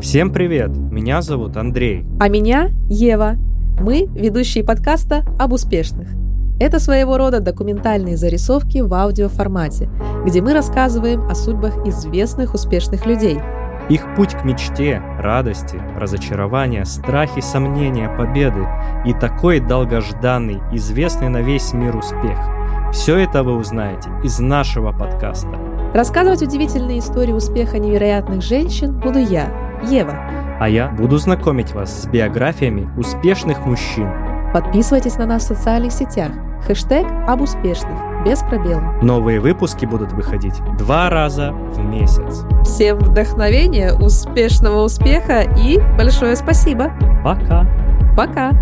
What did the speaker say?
Всем привет! Меня зовут Андрей. А меня Ева. Мы ведущие подкаста об успешных. Это своего рода документальные зарисовки в аудиоформате, где мы рассказываем о судьбах известных успешных людей. Их путь к мечте, радости, разочарования, страхи, сомнения, победы и такой долгожданный, известный на весь мир успех. Все это вы узнаете из нашего подкаста. Рассказывать удивительные истории успеха невероятных женщин буду я, Ева. А я буду знакомить вас с биографиями успешных мужчин. Подписывайтесь на нас в социальных сетях. Хэштег об успешных, без пробела. Новые выпуски будут выходить два раза в месяц. Всем вдохновения, успешного успеха и большое спасибо. Пока! Пока!